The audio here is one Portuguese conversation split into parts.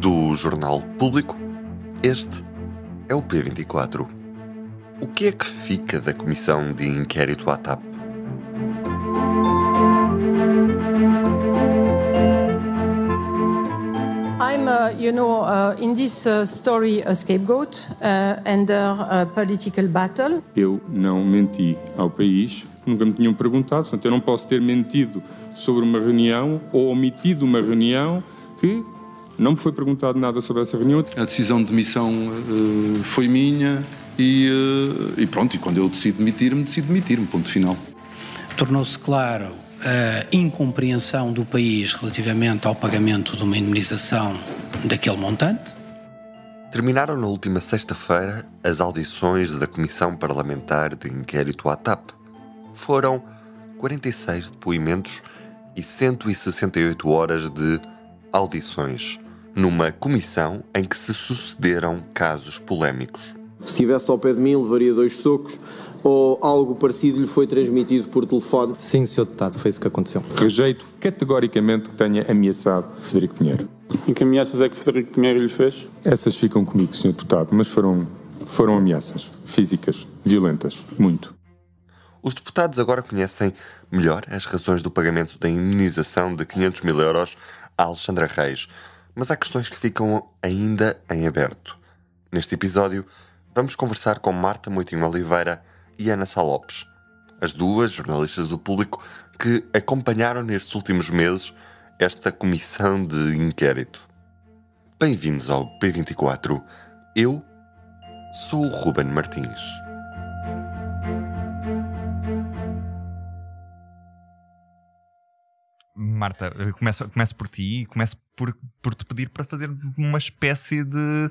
Do Jornal Público, este é o P24. O que é que fica da comissão de inquérito à TAP? I'm, uh, you know, uh, in this uh, story, a scapegoat uh, under a political battle. Eu não menti ao país, nunca me tinham perguntado, portanto, eu não posso ter mentido sobre uma reunião ou omitido uma reunião que não me foi perguntado nada sobre essa reunião. A decisão de demissão uh, foi minha e, uh, e, pronto, e quando eu decido demitir-me, decido demitir-me, ponto final. Tornou-se claro a incompreensão do país relativamente ao pagamento de uma indemnização daquele montante. Terminaram na última sexta-feira as audições da Comissão Parlamentar de Inquérito à TAP. Foram 46 depoimentos e 168 horas de audições, numa comissão em que se sucederam casos polémicos. Se estivesse ao pé de mim, levaria dois socos ou algo parecido lhe foi transmitido por telefone? Sim, Sr. Deputado, foi isso que aconteceu. Rejeito categoricamente que tenha ameaçado Frederico Pinheiro. Em que ameaças é que Frederico Pinheiro lhe fez? Essas ficam comigo, Sr. Deputado, mas foram, foram ameaças físicas, violentas, muito. Os deputados agora conhecem melhor as razões do pagamento da indenização de 500 mil euros a Alexandra Reis, mas há questões que ficam ainda em aberto. Neste episódio, vamos conversar com Marta Moitinho Oliveira e Ana Salopes, as duas jornalistas do público que acompanharam nestes últimos meses esta comissão de inquérito. Bem-vindos ao P24. Eu sou o Ruben Martins. Marta, começo, começo por ti e começo por, por te pedir para fazer uma espécie de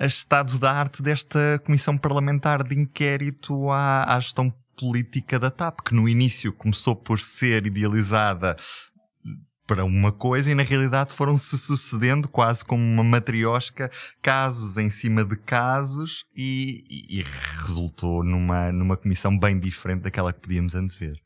estado da arte desta comissão parlamentar de inquérito à, à gestão política da TAP, que no início começou por ser idealizada para uma coisa e na realidade foram-se sucedendo quase como uma matriosca, casos em cima de casos e, e, e resultou numa, numa comissão bem diferente daquela que podíamos antever.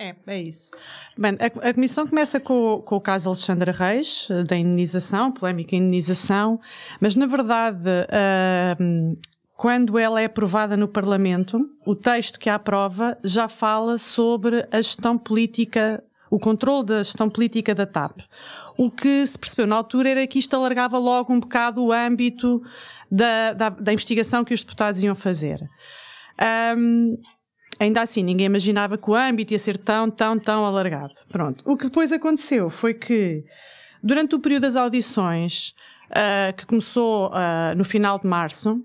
É, é isso. Bem, a, a comissão começa com, com, o caso Alexandra Reis, eh, da indenização, polémica indenização, mas na verdade, uh, quando ela é aprovada no Parlamento, o texto que a aprova já fala sobre a gestão política o controle da gestão política da TAP. O que se percebeu na altura era que isto alargava logo um bocado o âmbito da, da, da investigação que os deputados iam fazer. Um, ainda assim, ninguém imaginava que o âmbito ia ser tão, tão, tão alargado. Pronto. O que depois aconteceu foi que, durante o período das audições, uh, que começou uh, no final de março,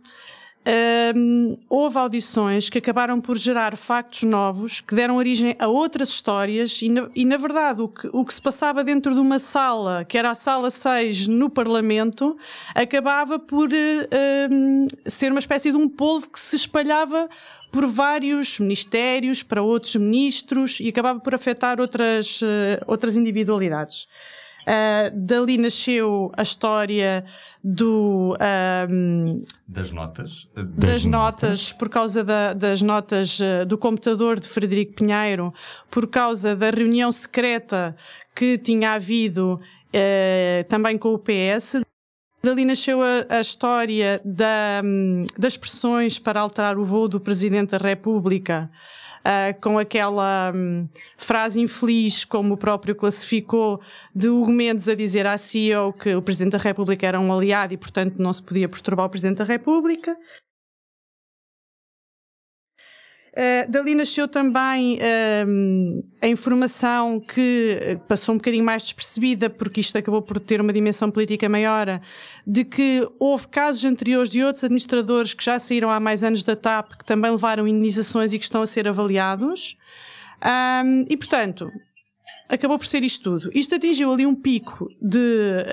um, houve audições que acabaram por gerar factos novos que deram origem a outras histórias e na, e, na verdade, o que, o que, se passava dentro de uma sala, que era a sala 6 no Parlamento, acabava por uh, ser uma espécie de um polvo que se espalhava por vários ministérios, para outros ministros e acabava por afetar outras, uh, outras individualidades. Uh, dali nasceu a história do. Um, das notas. Das, das notas, notas, por causa da, das notas uh, do computador de Frederico Pinheiro, por causa da reunião secreta que tinha havido uh, também com o PS. Dali nasceu a, a história da, um, das pressões para alterar o voo do Presidente da República uh, com aquela um, frase infeliz, como o próprio classificou, de Hugo Mendes a dizer à CEO que o Presidente da República era um aliado e, portanto, não se podia perturbar o Presidente da República. Uh, dali nasceu também uh, a informação que passou um bocadinho mais despercebida, porque isto acabou por ter uma dimensão política maior, de que houve casos anteriores de outros administradores que já saíram há mais anos da TAP, que também levaram indenizações e que estão a ser avaliados. Um, e, portanto, acabou por ser isto tudo. Isto atingiu ali um pico de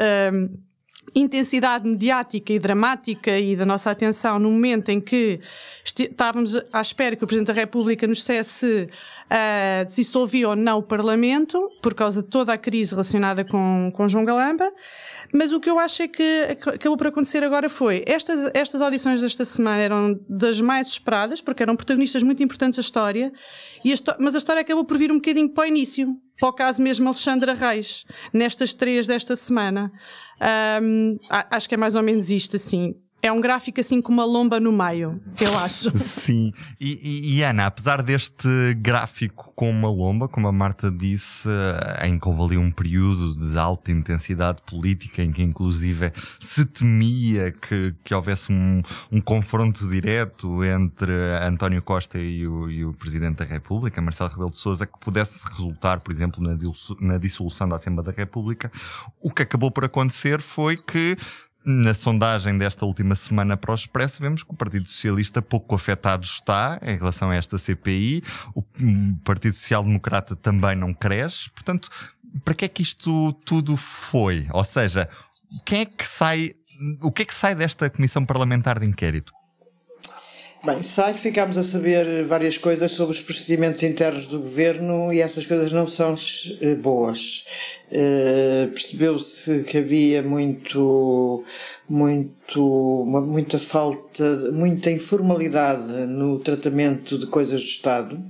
intensidade mediática e dramática e da nossa atenção no momento em que estávamos à espera que o Presidente da República nos dissesse uh, dissolvia ou não o Parlamento, por causa de toda a crise relacionada com, com João Galamba. Mas o que eu acho é que acabou por acontecer agora foi, estas, estas audições desta semana eram das mais esperadas, porque eram protagonistas muito importantes da história, e a, mas a história acabou por vir um bocadinho para o início, para o caso mesmo Alexandra Reis, nestas três desta semana. Um, acho que é mais ou menos isto, assim. É um gráfico assim com uma lomba no meio, eu acho. Sim. E, e, e, Ana, apesar deste gráfico com uma lomba, como a Marta disse, eh, em que houve ali um período de alta intensidade política, em que inclusive se temia que, que houvesse um, um confronto direto entre António Costa e o, e o Presidente da República, Marcelo Rebelo de Sousa, que pudesse resultar, por exemplo, na dissolução da Assembleia da República, o que acabou por acontecer foi que na sondagem desta última semana para o Expresso, vemos que o Partido Socialista pouco afetado está em relação a esta CPI. O Partido Social Democrata também não cresce. Portanto, para que é que isto tudo foi? Ou seja, quem é que sai, o que é que sai desta Comissão Parlamentar de Inquérito? Bem, sai que ficámos a saber várias coisas sobre os procedimentos internos do governo e essas coisas não são eh, boas. Uh, Percebeu-se que havia muito, muito, muita falta, muita informalidade no tratamento de coisas do Estado,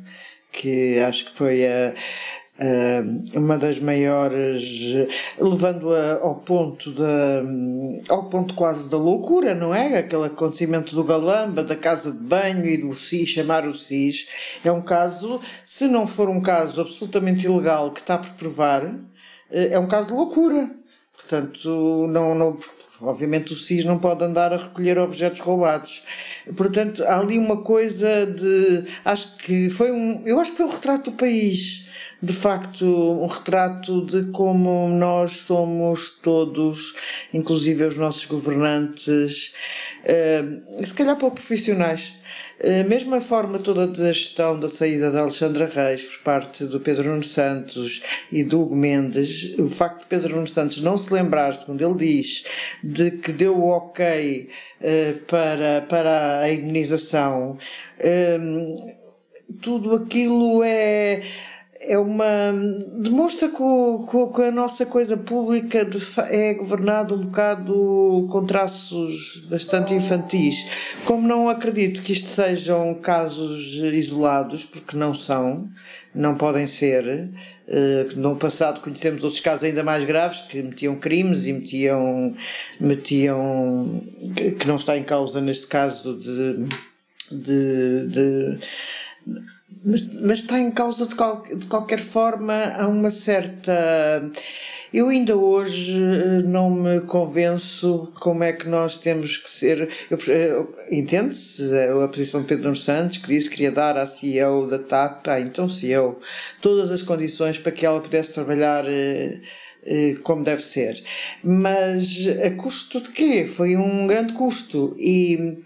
que acho que foi a, uma das maiores, levando-a ao ponto da, ao ponto quase da loucura, não é? Aquele acontecimento do Galamba, da casa de banho e do SIS, chamar o SIS, é um caso, se não for um caso absolutamente ilegal que está por provar, é um caso de loucura. Portanto, não, não, obviamente o SIS não pode andar a recolher objetos roubados. Portanto, há ali uma coisa de, acho que foi um, eu acho que foi o retrato do país de facto um retrato de como nós somos todos, inclusive os nossos governantes, uh, se calhar pouco profissionais. Uh, mesmo a forma toda da gestão da saída de Alexandra Reis por parte do Pedro Nuno Santos e do Hugo Mendes, o facto de Pedro Nuno Santos não se lembrar, segundo ele diz, de que deu o ok uh, para, para a indenização, tudo aquilo é é uma. demonstra que, o, que, a nossa coisa pública é governada um bocado com traços bastante infantis. Como não acredito que isto sejam casos isolados, porque não são, não podem ser. Uh, no passado conhecemos outros casos ainda mais graves que metiam crimes e metiam, metiam que não está em causa neste caso de, de, de mas, mas está em causa de, qual, de qualquer forma a uma certa. Eu ainda hoje eh, não me convenço como é que nós temos que ser. Entende-se a posição de Pedro Santos, que disse que queria dar à CEO da TAP, ah, então CEO, todas as condições para que ela pudesse trabalhar eh, eh, como deve ser. Mas a custo de quê? Foi um grande custo. E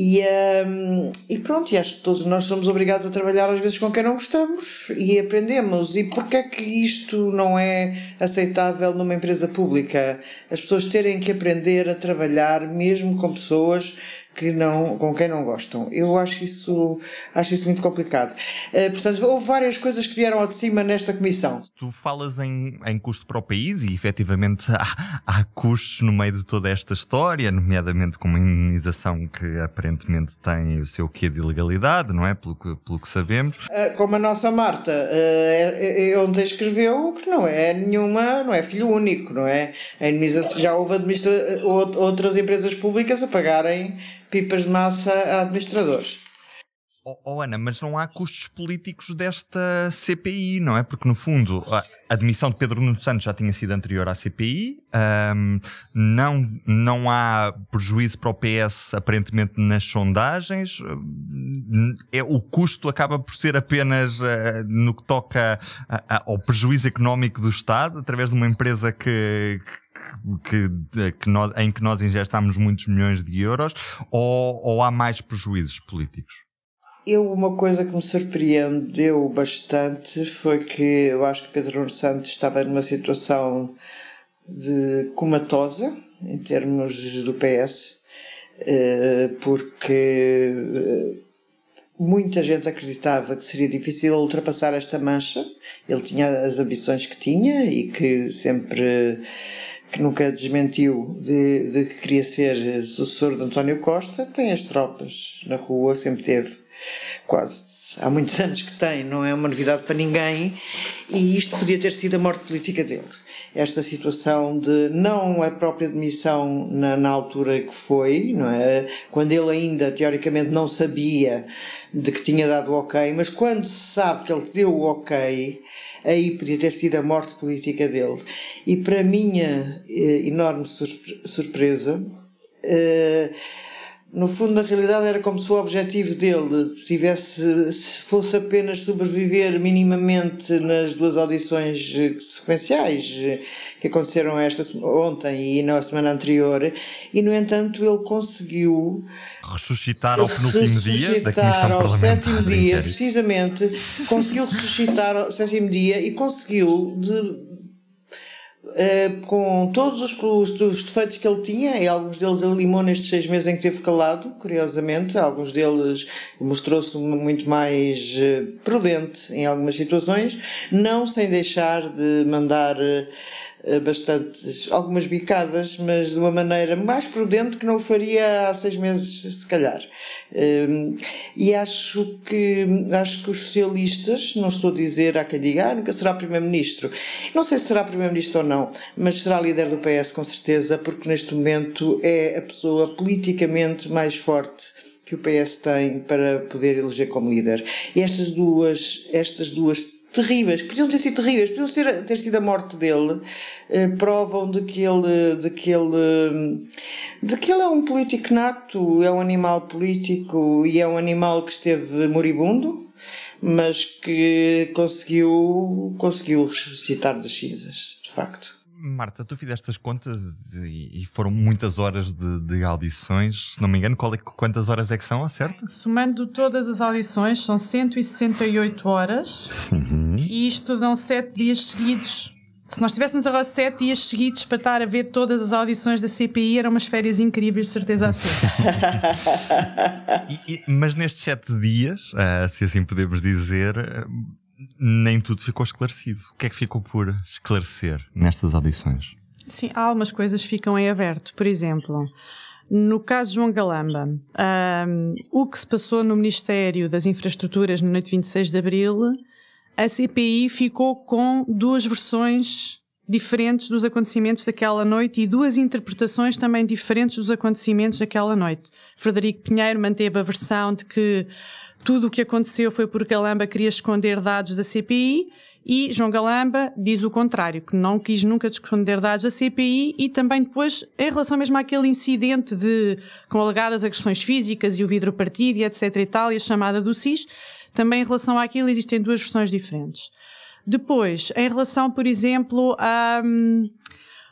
e, um, e pronto, e acho que todos nós somos obrigados a trabalhar às vezes com quem não gostamos e aprendemos. E porquê é que isto não é aceitável numa empresa pública? As pessoas terem que aprender a trabalhar mesmo com pessoas que não, com quem não gostam. Eu acho isso, acho isso muito complicado. Uh, portanto, houve várias coisas que vieram ao de cima nesta comissão. Tu falas em, em custo para o país e efetivamente há, há custos no meio de toda esta história, nomeadamente com uma indenização que aparentemente tem o seu quê de ilegalidade, não é? Pelo que, pelo que sabemos. Uh, como a nossa Marta uh, ontem escreveu que não é nenhuma, não é filho único, não é? A indenização, já houve administra outras empresas públicas a pagarem pipas de massa a administradores. Oh, oh, Ana, mas não há custos políticos desta CPI, não é? Porque, no fundo, a admissão de Pedro Nuno Santos já tinha sido anterior à CPI, um, não, não há prejuízo para o PS, aparentemente, nas sondagens, é, o custo acaba por ser apenas uh, no que toca a, a, ao prejuízo económico do Estado, através de uma empresa que, que que, que nós, em que nós injestamos muitos milhões de euros ou, ou há mais prejuízos políticos? Eu, uma coisa que me surpreendeu bastante foi que eu acho que Pedro Santos estava numa situação de comatosa, em termos do PS, eh, porque eh, muita gente acreditava que seria difícil ultrapassar esta mancha. Ele tinha as ambições que tinha e que sempre que nunca desmentiu de, de que queria ser sucessor de António Costa, tem as tropas na rua, sempre teve quase há muitos anos que tem, não é uma novidade para ninguém, e isto podia ter sido a morte política dele. Esta situação de não a própria demissão na, na altura que foi, não é? quando ele ainda teoricamente não sabia de que tinha dado o ok, mas quando se sabe que ele deu o ok, aí podia ter sido a morte política dele. E para minha eh, enorme surpresa, eh, no fundo, na realidade, era como se o objetivo dele tivesse, se fosse apenas sobreviver minimamente nas duas audições sequenciais que aconteceram esta ontem e na semana anterior, e no entanto ele conseguiu ressuscitar ao penúltimo dia da Comissão ao sétimo dia, precisamente, conseguiu ressuscitar ao sétimo dia e conseguiu de Uh, com todos os, os, os, defeitos que ele tinha, e alguns deles ele limou nestes seis meses em que esteve calado, curiosamente, alguns deles mostrou-se muito mais uh, prudente em algumas situações, não sem deixar de mandar eh, bastantes, algumas bicadas, mas de uma maneira mais prudente que não o faria há seis meses, se calhar. Ehm, e acho que, acho que os socialistas, não estou a dizer, há quem diga, ah, nunca será Primeiro-Ministro. Não sei se será Primeiro-Ministro ou não, mas será líder do PS com certeza, porque neste momento é a pessoa politicamente mais forte que o PS tem para poder eleger como líder. E estas duas, estas duas terríveis, podiam ter sido terríveis, podiam ter, ter sido a morte dele, eh, provam de que ele, de que ele, de que ele é um político nato, é um animal político e é um animal que esteve moribundo, mas que conseguiu, conseguiu ressuscitar das cinzas, de facto. Marta, tu fizeste as contas e, foram muitas horas de, de, audições. Se não me engano, é, quantas horas é que são, certo? Somando todas as audições, são 168 horas uhum. e isto dão 7 dias seguidos. Se nós tivéssemos agora 7 dias seguidos para estar a ver todas as audições da CPI, eram umas férias incríveis, de certeza absoluta. e, e, mas nestes 7 dias, uh, se assim podemos dizer. Uh, nem tudo ficou esclarecido. O que é que ficou por esclarecer nestas audições? Sim, algumas coisas ficam em aberto. Por exemplo, no caso de João Galamba, um, o que se passou no Ministério das Infraestruturas no noite de 26 de Abril, a CPI ficou com duas versões diferentes dos acontecimentos daquela noite e duas interpretações também diferentes dos acontecimentos daquela noite. Frederico Pinheiro manteve a versão de que tudo o que aconteceu foi porque Galamba queria esconder dados da CPI e João Galamba diz o contrário, que não quis nunca esconder dados da CPI e também depois, em relação mesmo àquele incidente de, com alegadas agressões físicas e o vidro partido e etc e tal, e a chamada do SIS, também em relação àquilo existem duas versões diferentes. Depois, em relação, por exemplo, a... Um,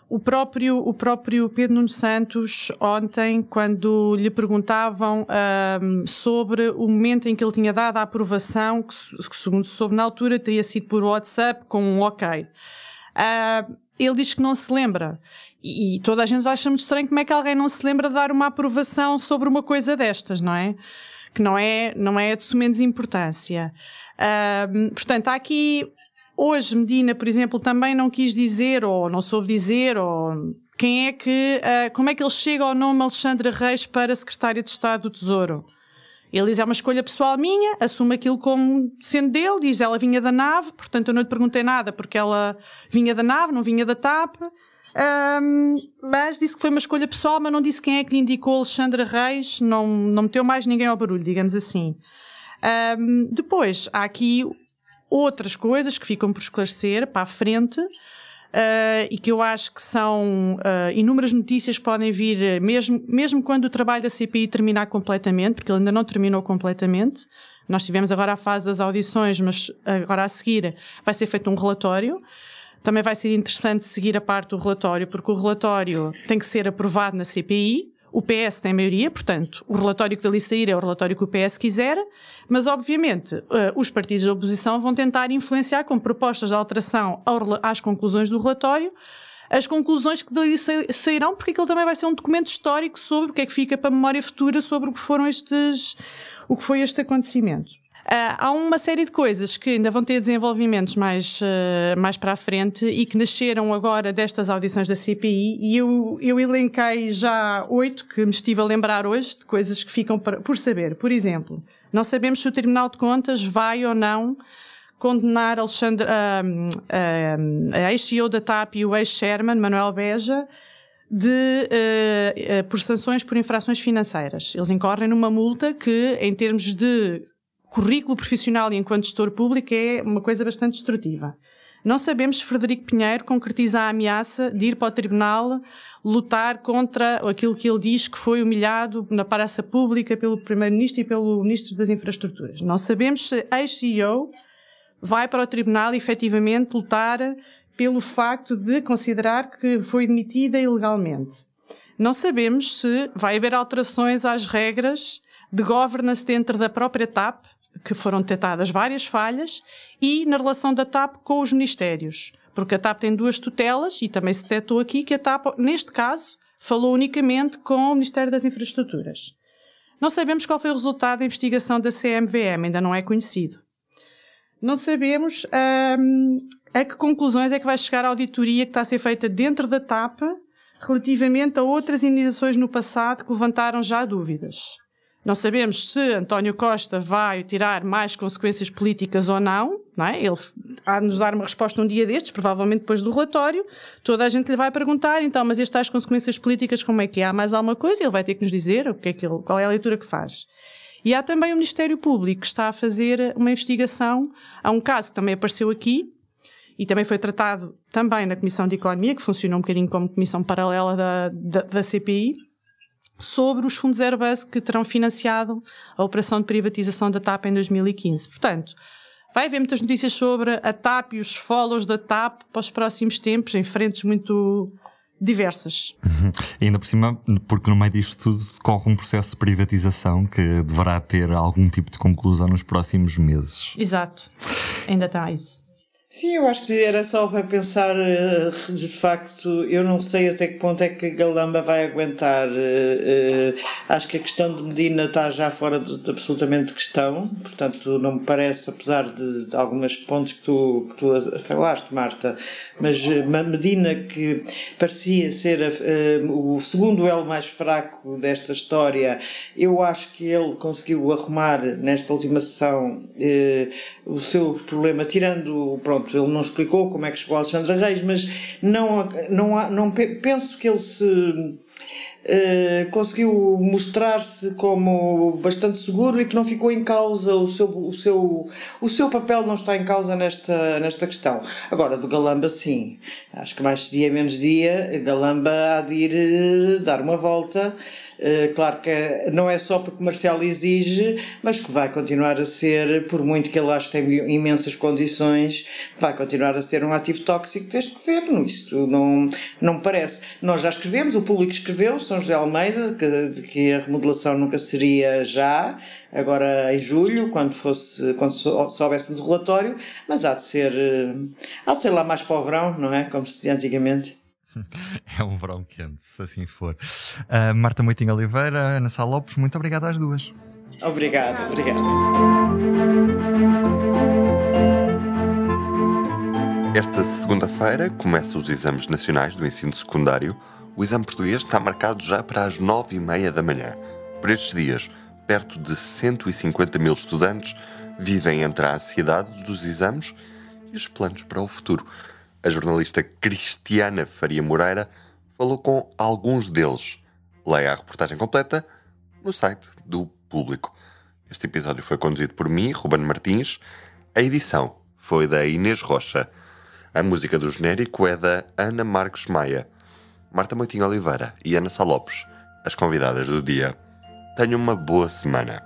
o próprio, o próprio Pedro Nuno Santos, ontem, quando lhe perguntavam um, sobre o momento em que ele tinha dado a aprovação, que, que segundo se soube na altura, teria sido por WhatsApp com um ok. Uh, ele diz que não se lembra. E, e, toda a gente acha muito estranho como é que alguém não se lembra de dar uma aprovação sobre uma coisa destas, não é? Que não é, não é de sumenos importância. Uh, portanto, há aqui Hoje, Medina, por exemplo, também não quis dizer, ou não soube dizer, ou quem é que, uh, como é que ele chega ao nome Alexandre Reis para secretário de Estado do Tesouro. Ele diz, é uma escolha pessoal minha, assume aquilo como sendo dele, diz, ela vinha da nave, portanto eu não lhe perguntei nada, porque ela vinha da nave, não vinha da TAP, um, mas disse que foi uma escolha pessoal, mas não disse quem é que lhe indicou Alexandre Reis, não, não meteu mais ninguém ao barulho, digamos assim. Um, depois, há aqui outras coisas que ficam por esclarecer para a frente. Uh, e que eu acho que são uh, inúmeras notícias que podem vir, eh, mesmo, mesmo quando o trabalho da CPI terminar completamente, porque ele ainda não terminou completamente. Nós tivemos agora a fase das audições, mas agora a seguir vai ser feito um relatório. Também vai ser interessante seguir a parte do relatório, porque o relatório tem que ser aprovado na CPI. O PS tem maioria, portanto, o relatório que dali sair é o relatório que o PS quiser, mas obviamente eh, os partidos da oposição vão tentar influenciar com propostas de alteração às conclusões do relatório as conclusões que daí sairão, porque aquilo também vai ser um documento histórico sobre o que é que fica para a memória futura sobre o que foram estes, o que foi este acontecimento. Uh, há uma série de coisas que ainda vão ter desenvolvimentos mais, uh, mais para a frente e que nasceram agora destas audições da CPI e eu, eu elenquei já oito que me estive a lembrar hoje de coisas que ficam por saber. Por exemplo, não sabemos se o Tribunal de Contas vai ou não condenar Alexandre, uh, a ex-CEO da TAP e o ex-chairman, Manuel Beja, de, uh, uh, por sanções por infrações financeiras. Eles incorrem numa multa que, em termos de currículo profissional e enquanto gestor público é uma coisa bastante destrutiva. Não sabemos se Frederico Pinheiro concretiza a ameaça de ir para o tribunal lutar contra aquilo que ele diz que foi humilhado na praça pública pelo Primeiro-Ministro e pelo Ministro das Infraestruturas. Não sabemos se ex-CEO vai para o tribunal efetivamente lutar pelo facto de considerar que foi demitida ilegalmente. Não sabemos se vai haver alterações às regras de governance dentro da própria TAP, que foram detectadas várias falhas, e na relação da TAP com os ministérios. Porque a TAP tem duas tutelas e também se detectou aqui que a TAP, neste caso, falou unicamente com o Ministério das Infraestruturas. Não sabemos qual foi o resultado da investigação da CMVM, ainda não é conhecido. Não sabemos hum, a que conclusões é que vai chegar a auditoria que está a ser feita dentro da TAP relativamente a outras indenizações no passado que levantaram já dúvidas. Não sabemos se António Costa vai tirar mais consequências políticas ou não, não é? Ele há de nos dar uma resposta um dia destes, provavelmente depois do relatório. Toda a gente lhe vai perguntar, então, mas estas consequências políticas, como é que? Há mais alguma coisa? Ele vai ter que nos dizer o que é que ele, qual é a leitura que faz. E há também o Ministério Público que está a fazer uma investigação. Há um caso que também apareceu aqui e também foi tratado também na Comissão de Economia, que funcionou um bocadinho como comissão paralela da, da, da CPI, sobre os fundos Airbus que terão financiado a operação de privatização da TAP em 2015. Portanto, vai haver muitas notícias sobre a TAP e os follows da TAP para os próximos tempos, em frentes muito diversas. Uhum. E ainda por cima, porque no meio disto tudo corre um processo de privatização que deverá ter algum tipo de conclusão nos próximos meses. Exato, ainda está isso. Sim, eu acho que era só para pensar, eh, de facto, eu não sei até que ponto é que a Galamba vai aguentar. Eh, eh, acho que a questão de Medina está já fora de, de absolutamente questão, portanto, não me parece, apesar de, de algumas pontos que tu, que tu falaste, Marta, mas Medina, que parecia ser a, o segundo elo mais fraco desta história, eu acho que ele conseguiu arrumar nesta última sessão o seu problema, tirando, pronto, ele não explicou como é que chegou a Alexandra Reis, mas não, não, não penso que ele se Uh, conseguiu mostrar-se como bastante seguro e que não ficou em causa o seu, o seu, o seu papel não está em causa nesta, nesta questão. Agora, do Galamba, sim. Acho que mais dia menos dia, Galamba há de ir uh, dar uma volta claro que não é só porque Marcelo exige, mas que vai continuar a ser, por muito que ele ache que tem imensas condições, vai continuar a ser um ativo tóxico deste governo. Isto não, não parece. Nós já escrevemos, o público escreveu, São José Almeida, que, que a remodelação nunca seria já, agora em julho, quando, fosse, quando soubéssemos o relatório, mas há de ser, eh, há de ser lá mais para o verão, não é? Como se dizia antigamente. é um verão quente, se assim for. Uh, Marta Moitinho Oliveira, Ana Sá Lopes, muito obrigado às duas. Obrigado, obrigado. Esta segunda-feira começam os exames nacionais do ensino secundário. O exame português está marcado já para as nove e meia da manhã. Por estes dias, perto de 150 mil estudantes vivem entre a ansiedade dos exames e os planos para o futuro. A jornalista Cristiana Faria Moreira falou com alguns deles. Leia a reportagem completa no site do Público. Este episódio foi conduzido por mim, Ruben Martins. A edição foi da Inês Rocha. A música do genérico é da Ana Marques Maia. Marta Moitinho Oliveira e Ana Salopes, as convidadas do dia. Tenham uma boa semana.